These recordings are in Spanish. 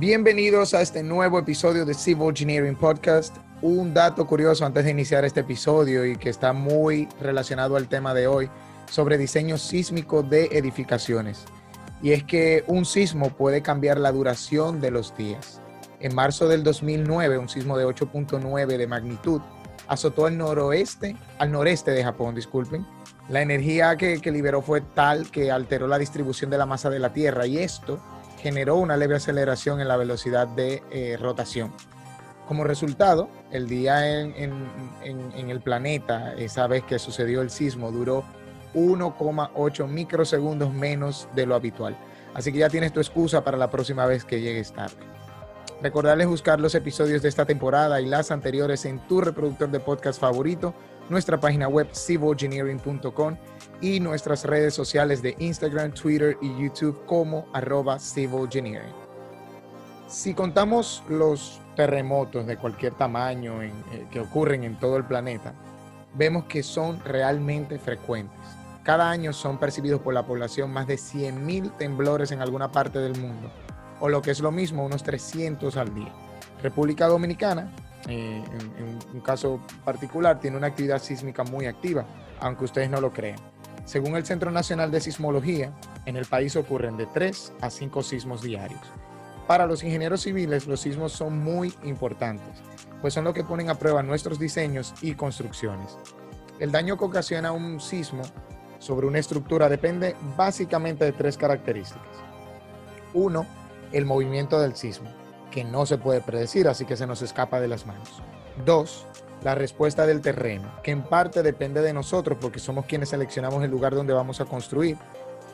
Bienvenidos a este nuevo episodio de Civil Engineering Podcast. Un dato curioso antes de iniciar este episodio y que está muy relacionado al tema de hoy sobre diseño sísmico de edificaciones. Y es que un sismo puede cambiar la duración de los días. En marzo del 2009, un sismo de 8.9 de magnitud azotó al noroeste, al noreste de Japón, disculpen. La energía que, que liberó fue tal que alteró la distribución de la masa de la Tierra y esto generó una leve aceleración en la velocidad de eh, rotación. Como resultado, el día en, en, el planeta, esa vez que sucedió el sismo, duró 1,8 microsegundos menos de lo habitual. Así que ya tienes tu excusa para la próxima vez que llegues tarde. Recordarles buscar los episodios de esta temporada y las anteriores en tu reproductor de podcast favorito nuestra página web civilengineering.com y nuestras redes sociales de Instagram, Twitter y YouTube como arroba civilengineering. Si contamos los terremotos de cualquier tamaño eh, que ocurren en todo el planeta, vemos que son realmente frecuentes. Cada año son percibidos por la población más de 100.000 temblores en alguna parte del mundo, o lo que es lo mismo, unos 300 al día. República Dominicana eh, en, un caso particular, tiene una actividad sísmica muy activa, aunque ustedes no lo crean. Según el Centro Nacional de Sismología, en el país ocurren de 3 a 5 sismos diarios. Para los ingenieros civiles, los sismos son muy importantes, pues son lo que ponen a prueba nuestros diseños y construcciones. El daño que ocasiona un sismo sobre una estructura depende básicamente de tres características. Uno, el movimiento del sismo que no se puede predecir, así que se nos escapa de las manos. Dos, la respuesta del terreno, que en parte depende de nosotros porque somos quienes seleccionamos el lugar donde vamos a construir,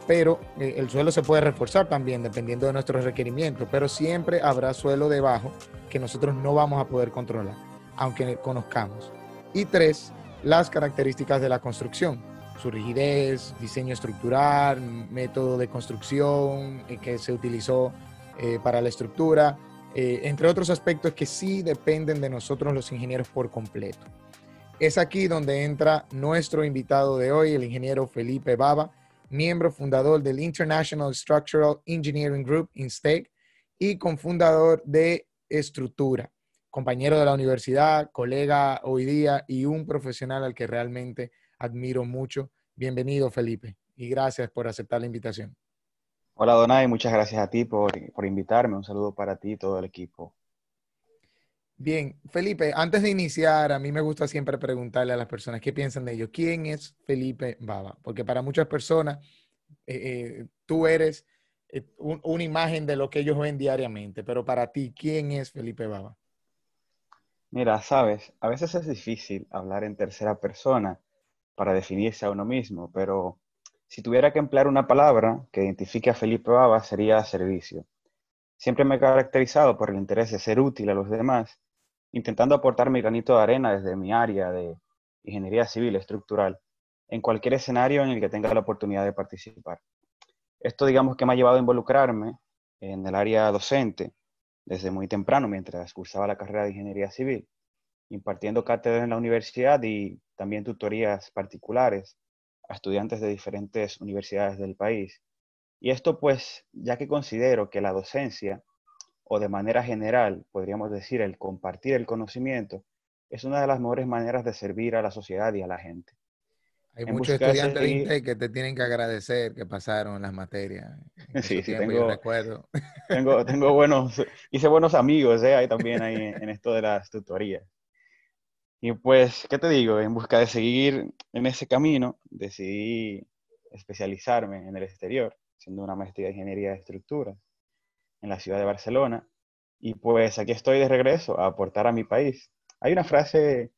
pero eh, el suelo se puede reforzar también dependiendo de nuestros requerimientos, pero siempre habrá suelo debajo que nosotros no vamos a poder controlar, aunque conozcamos. Y tres, las características de la construcción, su rigidez, diseño estructural, método de construcción eh, que se utilizó eh, para la estructura, eh, entre otros aspectos que sí dependen de nosotros los ingenieros por completo. Es aquí donde entra nuestro invitado de hoy, el ingeniero Felipe Baba, miembro fundador del International Structural Engineering Group, INSTEC, y cofundador de Estructura, compañero de la universidad, colega hoy día y un profesional al que realmente admiro mucho. Bienvenido, Felipe, y gracias por aceptar la invitación. Hola Donay, muchas gracias a ti por, invitarme. Un saludo para ti y todo el equipo. Bien, Felipe, antes de iniciar, a mí me gusta siempre preguntarle a las personas qué piensan de ellos. ¿Quién es Felipe Baba? Porque para muchas personas, eh, eh, tú eres eh, una imagen de lo que ellos ven diariamente, pero para ti, ¿quién es Felipe Baba? Mira, sabes, a veces es difícil hablar en tercera persona para definirse a uno mismo, pero si tuviera que emplear una palabra que identifique a Felipe Baba sería servicio. Siempre me he caracterizado por el interés de ser útil a los demás, intentando aportar mi granito de arena desde mi área de ingeniería civil estructural en cualquier escenario en el que tenga la oportunidad de participar. Esto digamos que me ha llevado a involucrarme en el área docente desde muy temprano mientras cursaba la carrera de ingeniería civil, impartiendo cátedras en la universidad y también tutorías particulares a estudiantes de diferentes universidades del país. Y esto pues, ya que considero que la docencia, o de manera general, podríamos decir, el compartir el conocimiento, es una de las mejores maneras de servir a la sociedad y a la gente. Hay muchos estudiantes de INTEC que te tienen que agradecer que pasaron las materias. Sí, sí, tengo, recuerdo. Tengo, tengo buenos, hice buenos amigos ¿eh? ahí también ahí en esto de las tutorías. Y pues, ¿qué te digo? En busca de seguir en ese camino, decidí especializarme en el exterior, haciendo una maestría de ingeniería de estructuras en la ciudad de Barcelona. Y pues aquí estoy de regreso a aportar a mi país. Hay una frase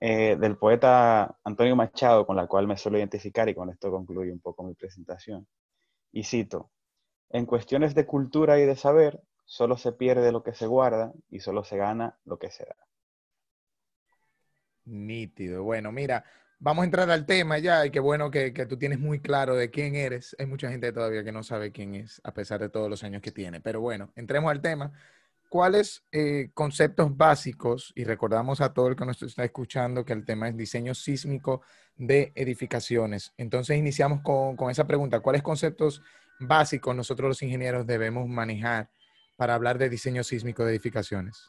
eh, del poeta Antonio Machado con la cual me suelo identificar y con esto concluyo un poco mi presentación. Y cito, en cuestiones de cultura y de saber, solo se pierde lo que se guarda y solo se gana lo que se da. Nítido. Bueno, mira, vamos a entrar al tema ya y qué bueno que, tú tienes muy claro de quién eres. Hay mucha gente todavía que no sabe quién es, a pesar de todos los años que tiene. Pero bueno, entremos al tema. ¿Cuáles eh, conceptos básicos, y recordamos a todo el que nos está escuchando que el tema es diseño sísmico de edificaciones? Entonces iniciamos con, con esa pregunta. ¿Cuáles conceptos básicos nosotros los ingenieros debemos manejar para hablar de diseño sísmico de edificaciones?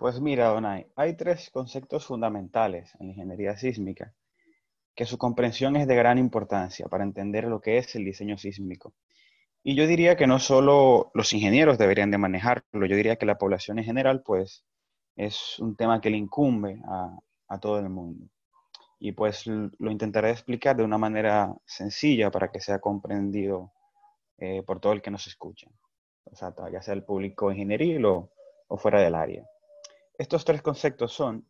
Pues mira, Donay, hay tres conceptos fundamentales en la ingeniería sísmica que su comprensión es de gran importancia para entender lo que es el diseño sísmico. Y yo diría que no solo los ingenieros deberían de manejarlo, yo diría que la población en general, pues, es un tema que le incumbe a, todo el mundo. Y pues lo intentaré explicar de una manera sencilla para que sea comprendido eh, por todo el que nos escucha, o sea, ya sea el público ingenieril o, o fuera del área. Estos tres conceptos son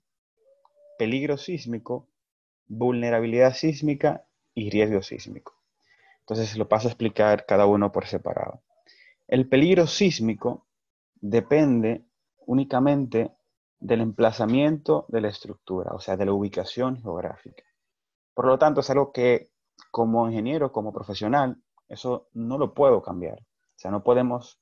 peligro sísmico, vulnerabilidad sísmica y riesgo sísmico. Entonces lo paso a explicar cada uno por separado. El peligro sísmico depende únicamente del emplazamiento de la estructura, o sea, de la ubicación geográfica. Por lo tanto, es algo que como ingeniero, como profesional, eso no lo puedo cambiar. O sea, no podemos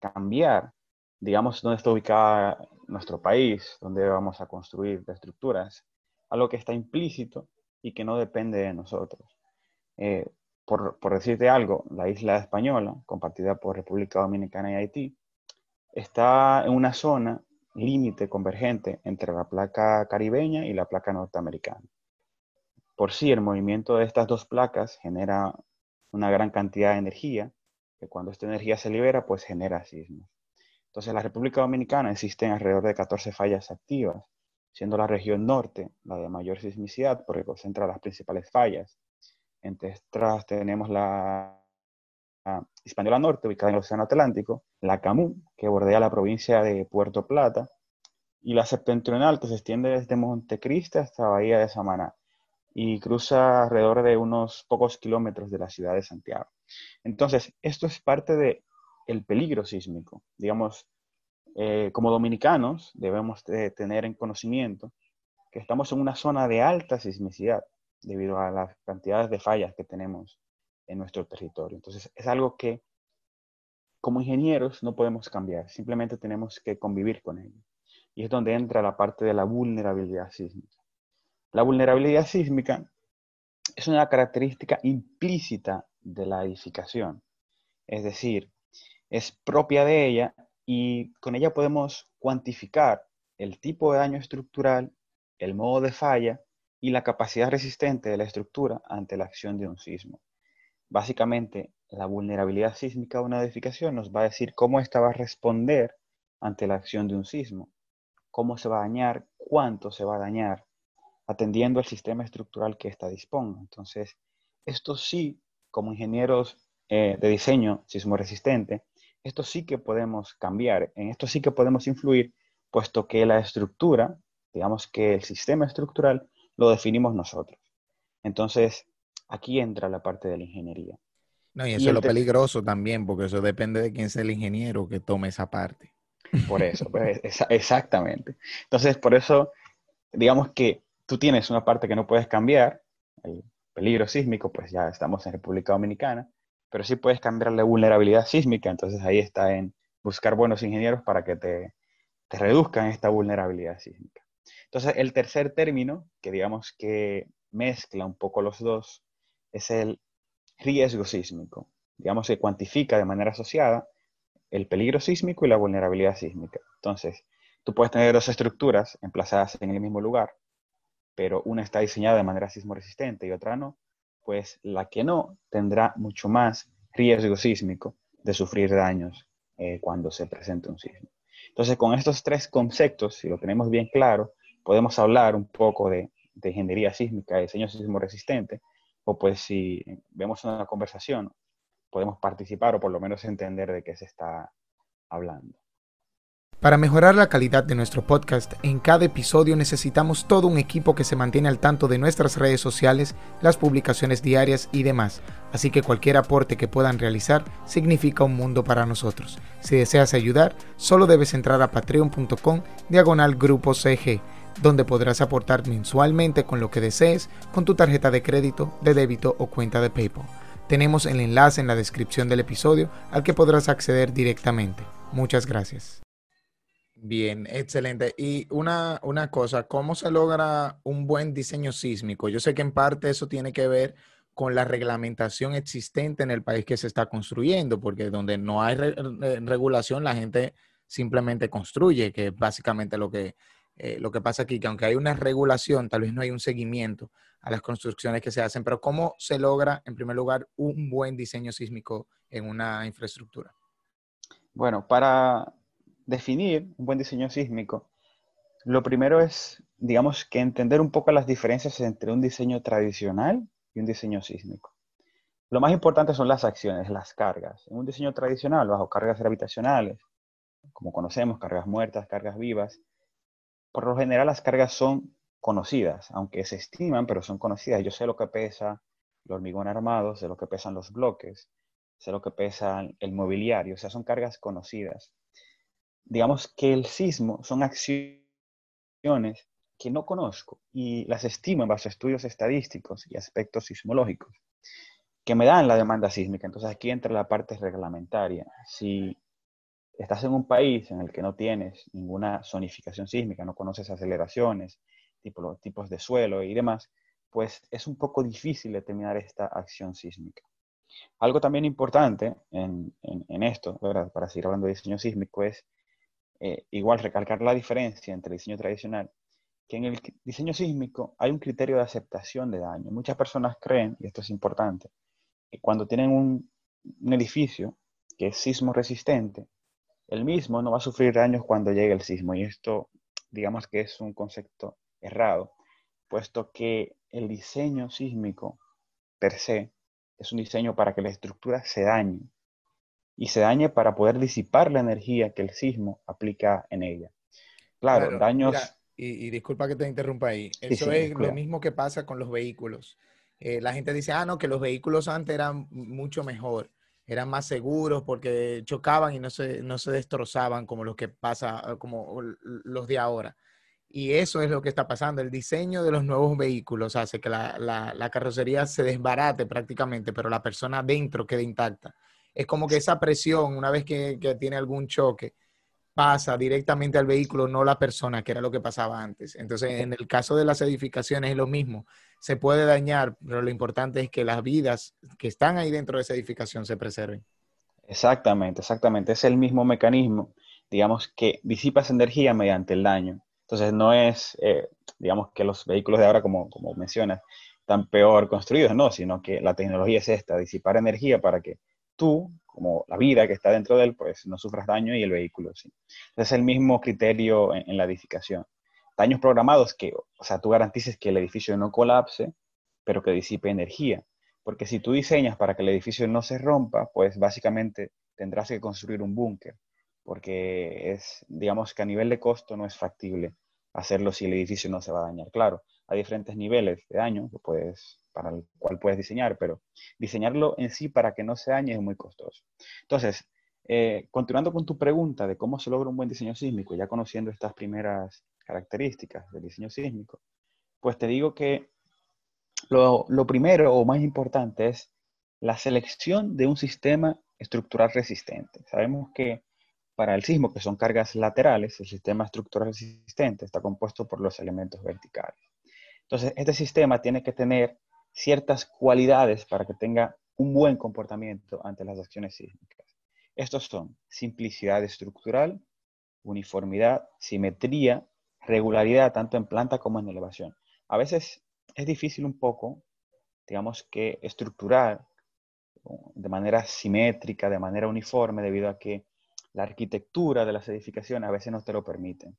cambiar, digamos, dónde está ubicada nuestro país, dónde vamos a construir las estructuras, algo que está implícito y que no depende de nosotros. Eh, por, por, decirte algo, la isla española, compartida por República Dominicana y Haití, está en una zona límite convergente entre la placa caribeña y la placa norteamericana. Por sí, el movimiento de estas dos placas genera una gran cantidad de energía, que cuando esta energía se libera, pues genera sismos. Entonces, en la República Dominicana existen alrededor de 14 fallas activas, siendo la región norte la de mayor sismicidad porque concentra las principales fallas. Entre estas tenemos la Hispaniola Norte, ubicada en el Océano Atlántico, la Camus, que bordea la provincia de Puerto Plata, y la septentrional, que se extiende desde Montecristi hasta Bahía de Samaná y cruza alrededor de unos pocos kilómetros de la ciudad de Santiago. Entonces, esto es parte del el peligro sísmico. Digamos, eh, como dominicanos debemos tener en conocimiento que estamos en una zona de alta sismicidad debido a las cantidades de fallas que tenemos en nuestro territorio. Entonces, es algo que como ingenieros no podemos cambiar, simplemente tenemos que convivir con ello. Y es donde entra la parte de la vulnerabilidad sísmica. La vulnerabilidad sísmica es una característica implícita de la edificación, es decir, es propia de ella y con ella podemos cuantificar el tipo de daño estructural, el modo de falla y la capacidad resistente de la estructura ante la acción de un sismo. Básicamente, la vulnerabilidad sísmica de una edificación nos va a decir cómo ésta va a responder ante la acción de un sismo, cómo se va a dañar, cuánto se va a dañar, atendiendo al sistema estructural que ésta disponga. Entonces, esto sí, como ingenieros eh, de diseño sismo resistente, esto sí que podemos cambiar, en esto sí que podemos influir, puesto que la estructura, digamos que el sistema estructural, lo definimos nosotros. Entonces, aquí entra la parte de la ingeniería. No, y eso es lo peligroso también, porque eso depende de quién sea el ingeniero que tome esa parte. Por eso, pues, exactamente. Entonces, por eso, digamos que tú tienes una parte que no puedes cambiar, el peligro sísmico, pues ya estamos en República Dominicana, pero sí puedes cambiar la vulnerabilidad sísmica, entonces ahí está en buscar buenos ingenieros para que te, te reduzcan esta vulnerabilidad sísmica. Entonces, el tercer término, que digamos que mezcla un poco los dos, es el riesgo sísmico. Digamos que cuantifica de manera asociada el peligro sísmico y la vulnerabilidad sísmica. Entonces, tú puedes tener dos estructuras emplazadas en el mismo lugar, pero una está diseñada de manera sismo resistente y otra no pues la que no tendrá mucho más riesgo sísmico de sufrir daños eh, cuando se presente un sismo. Entonces, con estos tres conceptos, si lo tenemos bien claro, podemos hablar un poco de, de ingeniería sísmica, de diseño sismo resistente, o pues si vemos una conversación, podemos participar o por lo menos entender de qué se está hablando. Para mejorar la calidad de nuestro podcast, en cada episodio necesitamos todo un equipo que se mantiene al tanto de nuestras redes sociales, las publicaciones diarias y demás, así que cualquier aporte que puedan realizar significa un mundo para nosotros. Si deseas ayudar, solo debes entrar a patreon.com diagonal grupo CG, donde podrás aportar mensualmente con lo que desees con tu tarjeta de crédito, de débito o cuenta de PayPal. Tenemos el enlace en la descripción del episodio al que podrás acceder directamente. Muchas gracias. Bien, excelente. Y una, una cosa, ¿cómo se logra un buen diseño sísmico? Yo sé que en parte eso tiene que ver con la reglamentación existente en el país que se está construyendo, porque donde no hay regulación, la gente simplemente construye, que es básicamente lo que, eh, lo que pasa aquí, que aunque hay una regulación, tal vez no hay un seguimiento a las construcciones que se hacen, pero ¿cómo se logra, en primer lugar, un buen diseño sísmico en una infraestructura? Bueno, para definir un buen diseño sísmico, lo primero es, digamos, que entender un poco las diferencias entre un diseño tradicional y un diseño sísmico. Lo más importante son las acciones, las cargas. En un diseño tradicional, bajo cargas gravitacionales, como conocemos, cargas muertas, cargas vivas, por lo general las cargas son conocidas, aunque se estiman, pero son conocidas. Yo sé lo que pesa el hormigón armado, sé lo que pesan los bloques, sé lo que pesa el mobiliario, o sea, son cargas conocidas. Digamos que el sismo son acciones que no conozco y las estimo en base a estudios estadísticos y aspectos sismológicos que me dan la demanda sísmica. Entonces aquí entra la parte reglamentaria. Si estás en un país en el que no tienes ninguna zonificación sísmica, no conoces aceleraciones, tipo, tipos de suelo y demás, pues es un poco difícil determinar esta acción sísmica. Algo también importante en, esto, para seguir hablando de diseño sísmico, es eh, igual recalcar la diferencia entre el diseño tradicional, que en el diseño sísmico hay un criterio de aceptación de daño. Muchas personas creen, y esto es importante, que cuando tienen un, un edificio que es sismo resistente, el mismo no va a sufrir daños cuando llegue el sismo. Y esto, digamos que es un concepto errado, puesto que el diseño sísmico per se es un diseño para que la estructura se dañe y se dañe para poder disipar la energía que el sismo aplica en ella. Claro, daños... y, disculpa que te interrumpa ahí. Eso es lo mismo que pasa con los vehículos. Eh, la gente dice, ah, no, que los vehículos antes eran mucho mejor, eran más seguros porque chocaban y no se, no se destrozaban como los que pasa, como los de ahora. Y eso es lo que está pasando. El diseño de los nuevos vehículos hace que la, la carrocería se desbarate prácticamente, pero la persona dentro quede intacta es como que esa presión, una vez que, tiene algún choque, pasa directamente al vehículo, no la persona, que era lo que pasaba antes. Entonces, en el caso de las edificaciones es lo mismo. Se puede dañar, pero lo importante es que las vidas que están ahí dentro de esa edificación se preserven. Exactamente, exactamente. Es el mismo mecanismo, digamos, que disipa esa energía mediante el daño. Entonces, no es, eh, digamos, que los vehículos de ahora, como, como mencionas, están peor construidos, no, sino que la tecnología es esta, disipar energía para que tú, como la vida que está dentro de él, pues no sufras daño y el vehículo sí. Es el mismo criterio en, la edificación. Daños programados que, o sea, tú garantices que el edificio no colapse, pero que disipe energía. Porque si tú diseñas para que el edificio no se rompa, pues básicamente tendrás que construir un búnker, porque es, digamos que a nivel de costo no es factible hacerlo si el edificio no se va a dañar. Claro, hay diferentes niveles de daño que puedes para el cual puedes diseñar, pero diseñarlo en sí para que no se dañe es muy costoso. Entonces, eh, continuando con tu pregunta de cómo se logra un buen diseño sísmico, ya conociendo estas primeras características del diseño sísmico, pues te digo que lo, lo primero o más importante es la selección de un sistema estructural resistente. Sabemos que para el sismo, que son cargas laterales, el sistema estructural resistente está compuesto por los elementos verticales. Entonces, este sistema tiene que tener ciertas cualidades para que tenga un buen comportamiento ante las acciones sísmicas. Estos son simplicidad estructural, uniformidad, simetría, regularidad tanto en planta como en elevación. A veces es difícil un poco, digamos que estructurar de manera simétrica, de manera uniforme, debido a que la arquitectura de las edificaciones a veces no te lo permiten.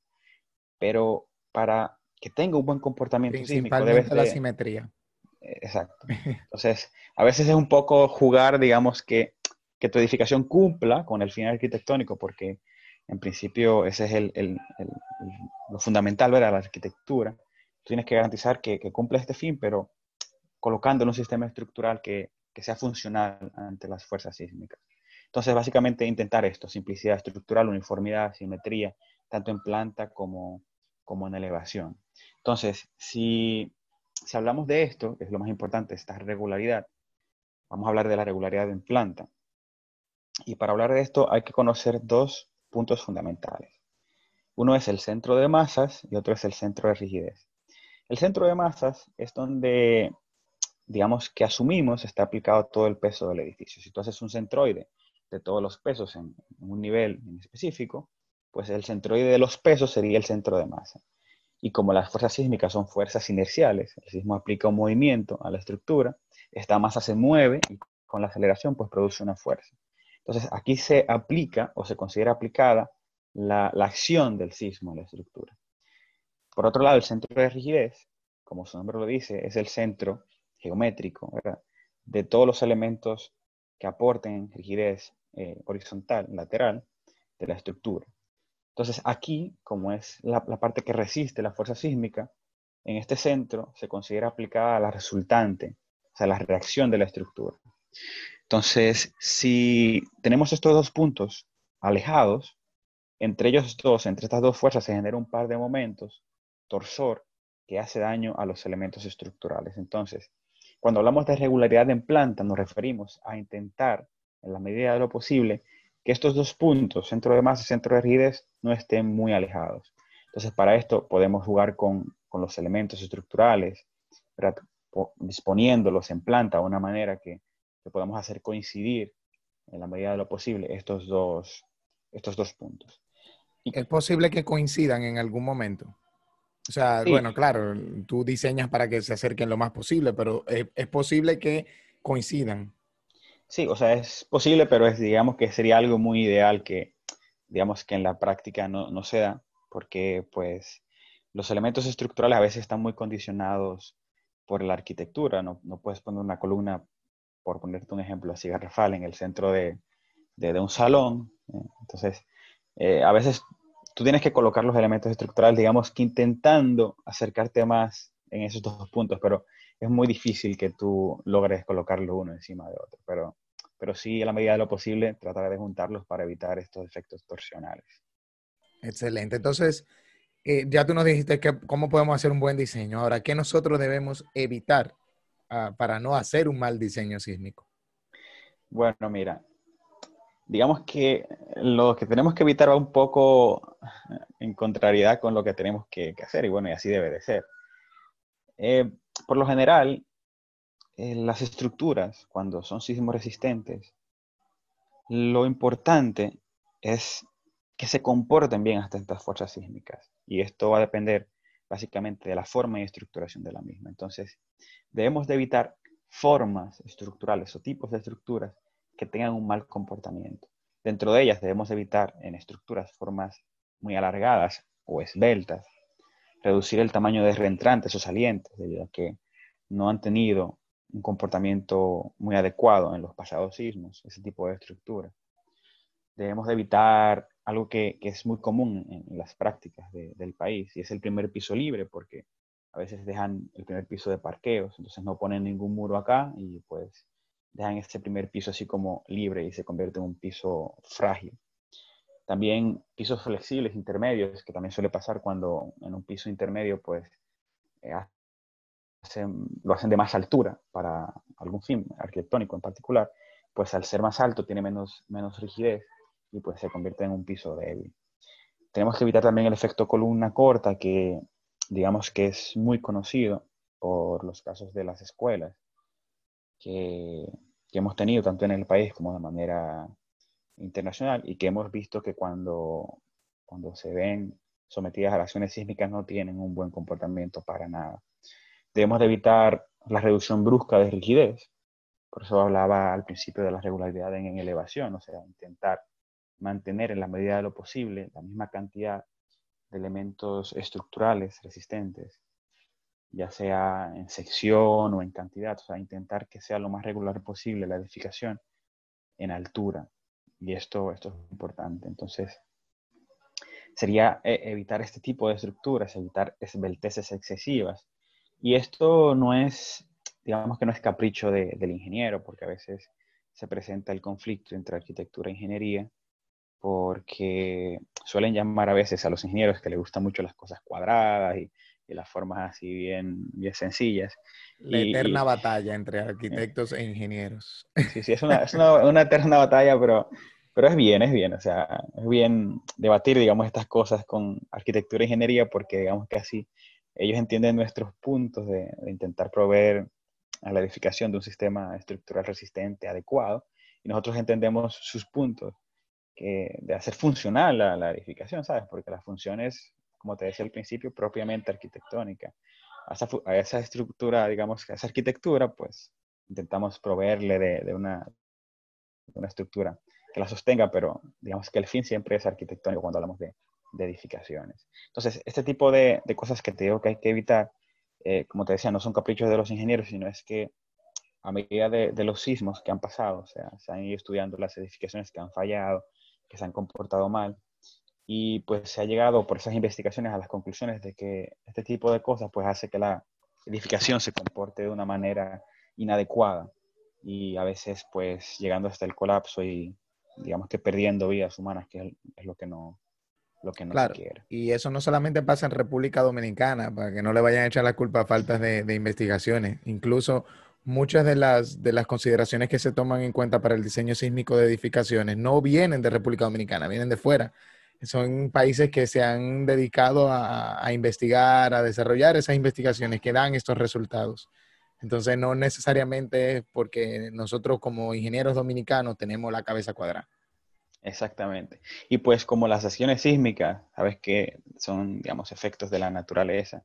Pero para que tenga un buen comportamiento sísmico debe la simetría. Exacto. Entonces, a veces es un poco jugar, digamos, que, que tu edificación cumpla con el fin arquitectónico, porque en principio ese es el, lo fundamental, ¿verdad? La arquitectura. tienes que garantizar que, que cumple este fin, pero colocando en un sistema estructural que, que sea funcional ante las fuerzas sísmicas. Entonces, básicamente intentar esto, simplicidad estructural, uniformidad, simetría, tanto en planta como, como en elevación. Entonces, si si hablamos de esto, que es lo más importante, esta regularidad, vamos a hablar de la regularidad en planta. Y para hablar de esto hay que conocer dos puntos fundamentales. Uno es el centro de masas y otro es el centro de rigidez. El centro de masas es donde digamos que asumimos está aplicado todo el peso del edificio. Si tú haces un centroide de todos los pesos en, un nivel en específico, pues el centroide de los pesos sería el centro de masa. Y como las fuerzas sísmicas son fuerzas inerciales, el sismo aplica un movimiento a la estructura, esta masa se mueve y con la aceleración pues produce una fuerza. Entonces aquí se aplica o se considera aplicada la, la acción del sismo a la estructura. Por otro lado, el centro de rigidez, como su nombre lo dice, es el centro geométrico de todos los elementos que aporten rigidez eh, horizontal, lateral, de la estructura. Entonces aquí, como es la, parte que resiste la fuerza sísmica, en este centro se considera aplicada la resultante, o sea, la reacción de la estructura. Entonces, si tenemos estos dos puntos alejados, entre ellos dos, entre estas dos fuerzas se genera un par de momentos, torsor, que hace daño a los elementos estructurales. Entonces, cuando hablamos de regularidad en planta, nos referimos a intentar, en la medida de lo posible, que estos dos puntos, centro de masa y centro de rigidez, no estén muy alejados. Entonces, para esto podemos jugar con, los elementos estructurales, disponiéndolos en planta de una manera que, podamos hacer coincidir, en la medida de lo posible, estos dos, estos dos puntos. ¿Es posible que coincidan en algún momento? O sea, bueno, claro, tú diseñas para que se acerquen lo más posible, pero es, posible que coincidan. Sí, o sea, es posible, pero es, digamos que sería algo muy ideal que, digamos que en la práctica no, no se da, porque pues los elementos estructurales a veces están muy condicionados por la arquitectura, no, no puedes poner una columna, por ponerte un ejemplo así garrafal, en el centro de, de, un salón, ¿eh? entonces eh, a veces tú tienes que colocar los elementos estructurales, digamos que intentando acercarte más en esos dos puntos, pero es muy difícil que tú logres colocarlos uno encima de otro. Pero, pero sí, a la medida de lo posible, tratar de juntarlos para evitar estos efectos torsionales. Excelente. Entonces, eh, ya tú nos dijiste que, cómo podemos hacer un buen diseño. Ahora, ¿qué nosotros debemos evitar ah, para no hacer un mal diseño sísmico? Bueno, mira, digamos que lo que tenemos que evitar va un poco en contrariedad con lo que tenemos que, hacer, y bueno, y así debe de ser. Eh, por lo general, eh, las estructuras, cuando son sismos resistentes, lo importante es que se comporten bien hasta estas fuerzas sísmicas, y esto va a depender básicamente de la forma y estructuración de la misma. Entonces, debemos de evitar formas estructurales o tipos de estructuras que tengan un mal comportamiento. Dentro de ellas debemos evitar en estructuras formas muy alargadas o esbeltas, reducir el tamaño de reentrantes o salientes, debido a que no han tenido un comportamiento muy adecuado en los pasados sismos, ese tipo de estructura. Debemos evitar algo que, es muy común en, las prácticas del país, y es el primer piso libre, porque a veces dejan el primer piso de parqueos, entonces no ponen ningún muro acá y pues dejan este primer piso así como libre y se convierte en un piso frágil. También pisos flexibles intermedios, que también suele pasar cuando en un piso intermedio pues eh, lo hacen de más altura para algún fin arquitectónico en particular, pues al ser más alto tiene menos, menos rigidez y pues se convierte en un piso débil. Tenemos que evitar también el efecto columna corta que digamos que es muy conocido por los casos de las escuelas que, hemos tenido tanto en el país como de manera internacional y que hemos visto que cuando, cuando se ven sometidas a acciones sísmicas no tienen un buen comportamiento para nada. Debemos de evitar la reducción brusca de rigidez, por eso hablaba al principio de la regularidad en, en elevación, o sea, intentar mantener en la medida de lo posible la misma cantidad de elementos estructurales resistentes ya sea en sección o en cantidad, o sea, intentar que sea lo más regular posible la edificación en altura. Y esto, esto es importante. Entonces, sería eh, evitar este tipo de estructuras, evitar esbelteces excesivas. Y esto no es, digamos que no es capricho del ingeniero, porque a veces se presenta el conflicto entre arquitectura e ingeniería, porque suelen llamar a veces a los ingenieros que les gustan mucho las cosas cuadradas y y las formas así bien, bien sencillas. La eterna batalla entre arquitectos e ingenieros. Sí, sí, es una, es una, una, eterna batalla, pero, pero es bien, es bien, o sea, es bien debatir, digamos, estas cosas con arquitectura e ingeniería porque, digamos que así ellos entienden nuestros puntos de, intentar proveer a la edificación de un sistema estructural resistente adecuado y nosotros entendemos sus puntos que, de hacer funcional la, la edificación, ¿sabes? Porque la función es, como te decía al principio, propiamente arquitectónica. A esa, estructura, digamos, a esa arquitectura, pues intentamos proveerle de, una, una estructura que la sostenga, pero digamos que el fin siempre es arquitectónico cuando hablamos de, edificaciones. Entonces, este tipo de, de, cosas que te digo que hay que evitar, eh, como te decía, no son caprichos de los ingenieros, sino es que a medida de, de, los sismos que han pasado, o sea, se han ido estudiando las edificaciones que han fallado, que se han comportado mal, y pues se ha llegado por esas investigaciones a las conclusiones de que este tipo de cosas pues hace que la edificación se comporte de una manera inadecuada y a veces pues llegando hasta el colapso y digamos que perdiendo vidas humanas, que es, lo que no, lo que no claro, se quiere. Y eso no solamente pasa en República Dominicana, para que no le vayan a echar la culpa a faltas de, de investigaciones. Incluso muchas de las, de las consideraciones que se toman en cuenta para el diseño sísmico de edificaciones no vienen de República Dominicana, vienen de fuera. Son países que se han dedicado a, investigar, a desarrollar esas investigaciones que dan estos resultados. Entonces, no necesariamente es porque nosotros como ingenieros dominicanos tenemos la cabeza cuadrada. Exactamente. Y pues como las acciones sísmicas, sabes que son, digamos, efectos de la naturaleza,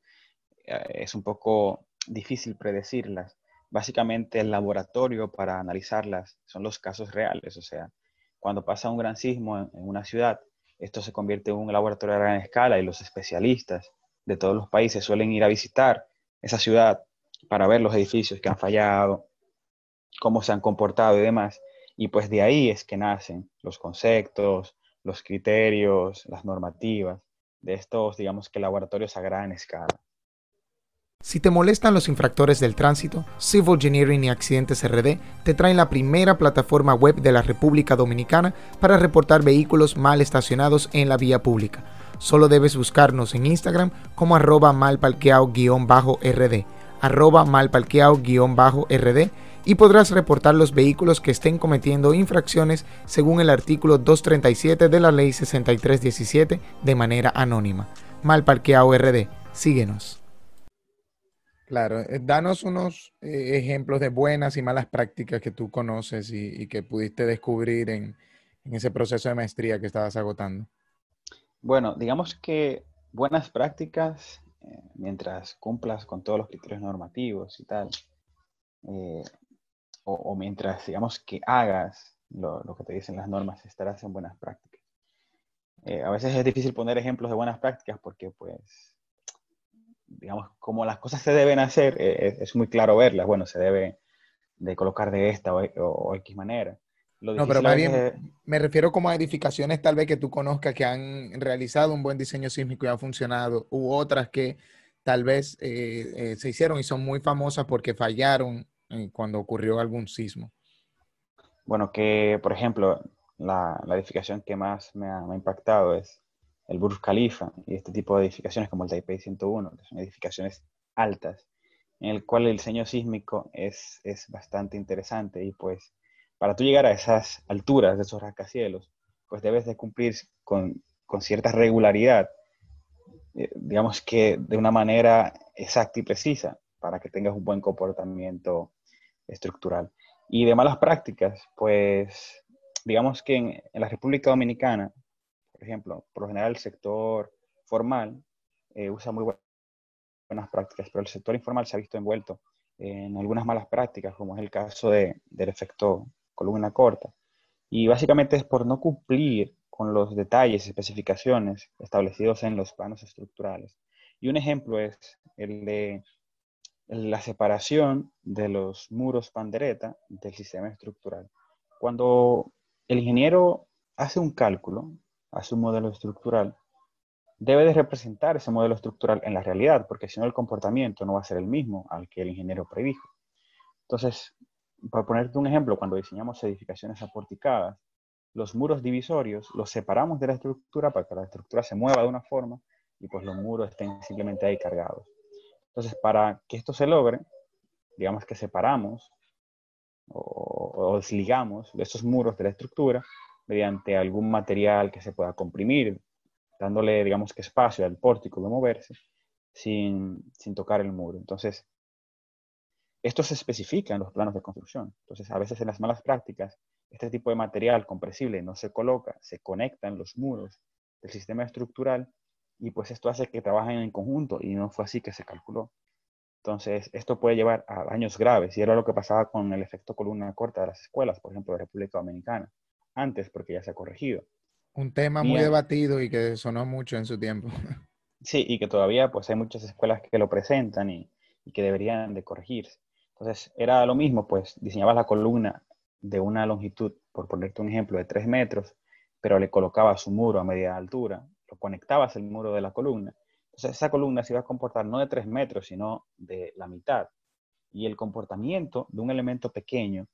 eh, es un poco difícil predecirlas. Básicamente el laboratorio para analizarlas son los casos reales, o sea, cuando pasa un gran sismo en una ciudad, esto se convierte en un laboratorio a gran escala y los especialistas de todos los países suelen ir a visitar esa ciudad para ver los edificios que han fallado, cómo se han comportado y demás. Y pues de ahí es que nacen los conceptos, los criterios, las normativas de estos, digamos que laboratorios a gran escala. Si te molestan los infractores del tránsito, Civil Engineering y Accidentes RD te traen la primera plataforma web de la República Dominicana para reportar vehículos mal estacionados en la vía pública. Solo debes buscarnos en Instagram como arroba malparqueado-rd arroba malparqueado-rd y podrás reportar los vehículos que estén cometiendo infracciones según el artículo 237 de la ley 6317 de manera anónima. Malparqueado RD, síguenos. Claro, eh, danos unos eh, ejemplos de buenas y malas prácticas que tú conoces y, que pudiste descubrir en, ese proceso de maestría que estabas agotando. Bueno, digamos que buenas prácticas eh, mientras cumplas con todos los criterios normativos y tal, o, mientras, digamos, que hagas lo, lo, que te dicen las normas, estarás en buenas prácticas. A veces es difícil poner ejemplos de buenas prácticas porque, pues, digamos, como las cosas se deben hacer, eh, es muy claro verlas. Bueno, se debe de colocar de esta o, o, o X manera. no, pero bien es... me refiero como a edificaciones tal vez que tú conozcas que han realizado un buen diseño sísmico y han funcionado, u otras que tal vez eh, eh, se hicieron y son muy famosas porque fallaron eh, cuando ocurrió algún sismo. Bueno, que por ejemplo, la, la edificación que más me ha, me ha, impactado es el Burj Khalifa y este tipo de edificaciones como el Taipei 101, que son edificaciones altas, en el cual el diseño sísmico es, es bastante interesante y pues para tú llegar a esas alturas de esos rascacielos, pues debes de cumplir con, con cierta regularidad, eh, digamos que de una manera exacta y precisa, para que tengas un buen comportamiento estructural. Y de malas prácticas, pues digamos que en, en la República Dominicana, por ejemplo, por lo general el sector formal eh, usa muy buenas prácticas, pero el sector informal se ha visto envuelto en algunas malas prácticas, como es el caso de, del efecto columna corta. Y básicamente es por no cumplir con los detalles y especificaciones establecidos en los planos estructurales. Y un ejemplo es el de la separación de los muros pandereta del sistema estructural. Cuando el ingeniero hace un cálculo, hace un modelo estructural, debe de representar ese modelo estructural en la realidad, porque si no el comportamiento no va a ser el mismo al que el ingeniero predijo. Entonces, para ponerte un ejemplo, cuando diseñamos edificaciones aporticadas, los muros divisorios los separamos de la estructura para que la estructura se mueva de una forma y pues los muros estén simplemente ahí cargados. Entonces, para que esto se logre, digamos que separamos o, o desligamos esos muros de la estructura mediante algún material que se pueda comprimir, dándole, digamos que espacio al pórtico de moverse sin, sin tocar el muro. Entonces, esto se especifica en los planos de construcción. Entonces, a veces en las malas prácticas, este tipo de material compresible no se coloca, se conecta en los muros del sistema estructural y pues esto hace que trabajen en conjunto y no fue así que se calculó. Entonces, esto puede llevar a daños graves y era lo que pasaba con el efecto columna corta de las escuelas, por ejemplo, de República Dominicana, antes porque ya se ha corregido. Un tema muy debatido y que sonó mucho en su tiempo. Sí, y que todavía pues hay muchas escuelas que lo presentan y, y que deberían de corregirse. Entonces, era lo mismo, pues diseñabas la columna de una longitud, por ponerte un ejemplo, de 3 metros, pero le colocabas un muro a media altura, lo conectabas el muro de la columna. Entonces, esa columna se iba a comportar no de 3 metros, sino de la mitad. Y el comportamiento de un elemento pequeño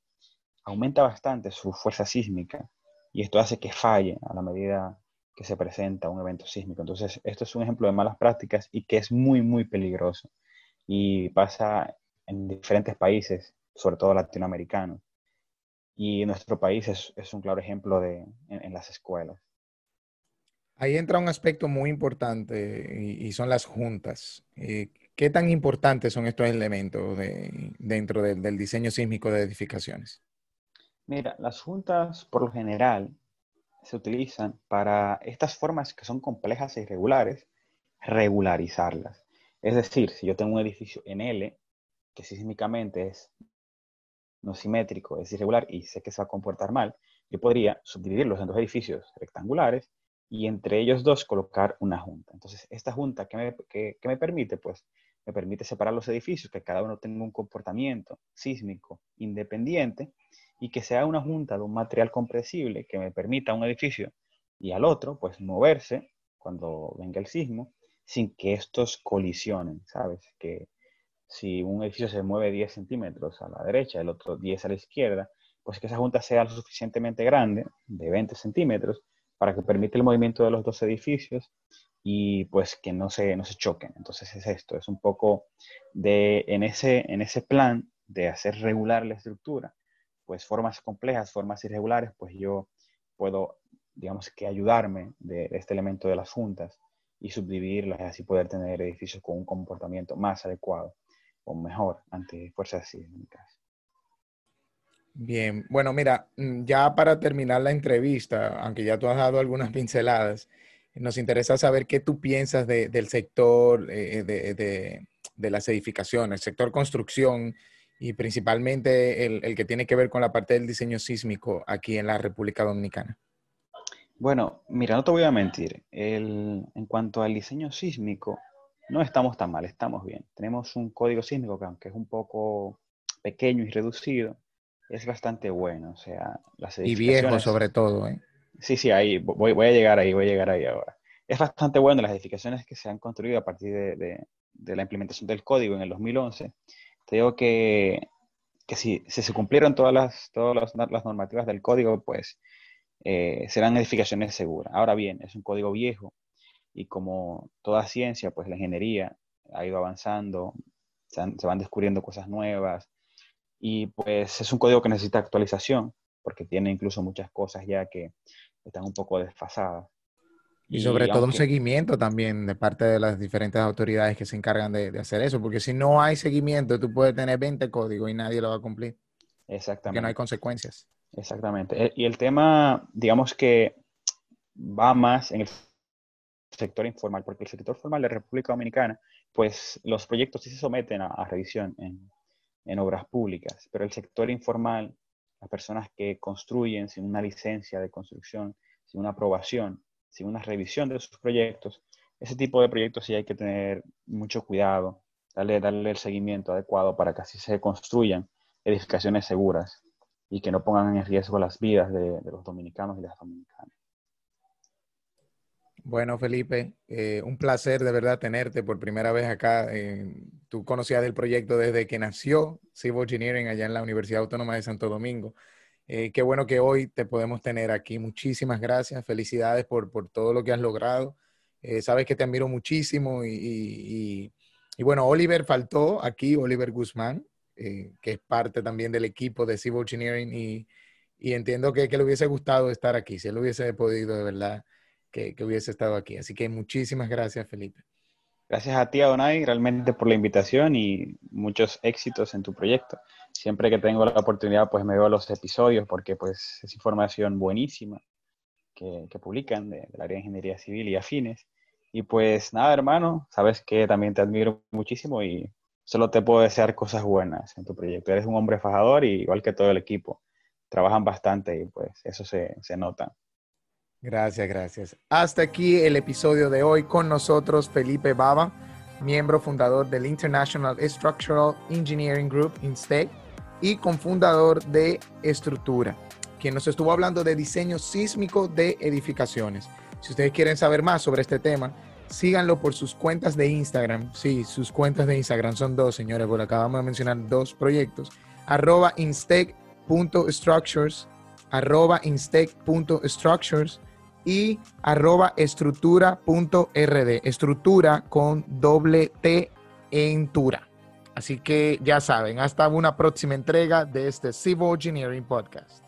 aumenta bastante su fuerza sísmica y esto hace que falle a la medida que se presenta un evento sísmico. Entonces, esto es un ejemplo de malas prácticas y que es muy, muy peligroso. Y pasa en diferentes países, sobre todo latinoamericanos. Y nuestro país es, un claro ejemplo de, en, las escuelas. Ahí entra un aspecto muy importante y, son las juntas. Eh, ¿Qué tan importantes son estos elementos dentro del diseño sísmico de edificaciones? Mira, las juntas por lo general se utilizan para estas formas que son complejas e irregulares, regularizarlas. Es decir, si yo tengo un edificio en L, que sísmicamente es no simétrico, es irregular y sé que se va a comportar mal, yo podría subdividirlos en dos edificios rectangulares y entre ellos dos colocar una junta. Entonces, esta junta, ¿qué me, me permite? Pues me permite separar los edificios, que cada uno tenga un comportamiento sísmico independiente y que sea una junta de un material compresible que me permita a un edificio y al otro, pues moverse cuando venga el sismo sin que estos colisionen, ¿sabes? Que si un edificio se mueve 10 centímetros a la derecha, el otro 10 a la izquierda, pues que esa junta sea lo suficientemente grande, de 20 centímetros, para que permita el movimiento de los dos edificios y pues que no se, no se choquen. Entonces es esto, es un poco de, en ese, en ese plan de hacer regular la estructura, pues formas complejas, formas irregulares, pues yo puedo, digamos que ayudarme de este elemento de las juntas y subdividirlas y así poder tener edificios con un comportamiento más adecuado o mejor ante fuerzas sísmicas. Bien, bueno, mira, mm, ya para terminar la entrevista, aunque ya tú has dado algunas pinceladas, nos interesa saber qué tú piensas del sector eh, de, de, las edificaciones, sector construcción y principalmente el, el, que tiene que ver con la parte del diseño sísmico aquí en la República Dominicana. Bueno, mira, no te voy a mentir. El, en cuanto al diseño sísmico, no estamos tan mal, estamos bien. Tenemos un código sísmico que aunque es un poco pequeño y reducido, es bastante bueno. O sea, las Y viejo sobre todo, ¿eh? Sí, sí, ahí voy, voy a llegar ahí, voy a llegar ahí ahora. Es bastante bueno las edificaciones que se han construido a partir de, de, la implementación del código en el 2011. Te digo que, que si, se cumplieron todas las, todas las, normativas del código, pues eh, serán edificaciones seguras. Ahora bien, es un código viejo y como toda ciencia, pues la ingeniería ha ido avanzando, se, van descubriendo cosas nuevas y pues es un código que necesita actualización porque tiene incluso muchas cosas ya que están un poco desfasadas. Y, sobre todo un seguimiento también de parte de las diferentes autoridades que se encargan de, de, hacer eso, porque si no hay seguimiento, tú puedes tener 20 códigos y nadie lo va a cumplir. Exactamente. Porque no hay consecuencias. Exactamente. Eh, y el tema, digamos que va más en el sector informal, porque el sector formal de República Dominicana, pues los proyectos sí se someten a, revisión en, en, obras públicas, pero el sector informal, las personas que construyen sin una licencia de construcción, sin una aprobación, sin una revisión de sus proyectos, ese tipo de proyectos sí hay que tener mucho cuidado, darle, darle el seguimiento adecuado para que así se construyan edificaciones seguras y que no pongan en riesgo las vidas de, los dominicanos y las dominicanas. Bueno, Felipe, eh, un placer de verdad tenerte por primera vez acá. Eh, tú conocías del proyecto desde que nació Civil Engineering allá en la Universidad Autónoma de Santo Domingo. Eh, qué bueno que hoy te podemos tener aquí. Muchísimas gracias. Felicidades por, por todo lo que has logrado. sabes que te admiro muchísimo y, y, bueno, Oliver faltó aquí, Oliver Guzmán, que es parte también del equipo de Civil Engineering y, entiendo que, que, le hubiese gustado estar aquí, si él hubiese podido de verdad que, hubiese estado aquí. Así que muchísimas gracias, Felipe. Gracias a ti, Adonai, realmente por la invitación y muchos éxitos en tu proyecto. Siempre que tengo la oportunidad, pues me veo los episodios porque pues es información buenísima que, publican del área de ingeniería civil y afines. Y pues nada, hermano, sabes que también te admiro muchísimo y solo te puedo desear cosas buenas en tu proyecto. Eres un hombre fajador y igual que todo el equipo. Trabajan bastante y pues eso se, se nota. Gracias, gracias. Hasta aquí el episodio de hoy con nosotros Felipe Baba, miembro fundador del International Structural Engineering Group, INSTEC, y cofundador de Estructura, quien nos estuvo hablando de diseño sísmico de edificaciones. Si ustedes quieren saber más sobre este tema, síganlo por sus cuentas de Instagram. Sí, sus cuentas de Instagram son dos, señores, porque acabamos de mencionar dos proyectos. Arroba instec.structures, arroba instec.structures y arroba estructura.rd, estructura con doble T en Tura. Así que ya saben, hasta una próxima entrega de este Civil Engineering Podcast.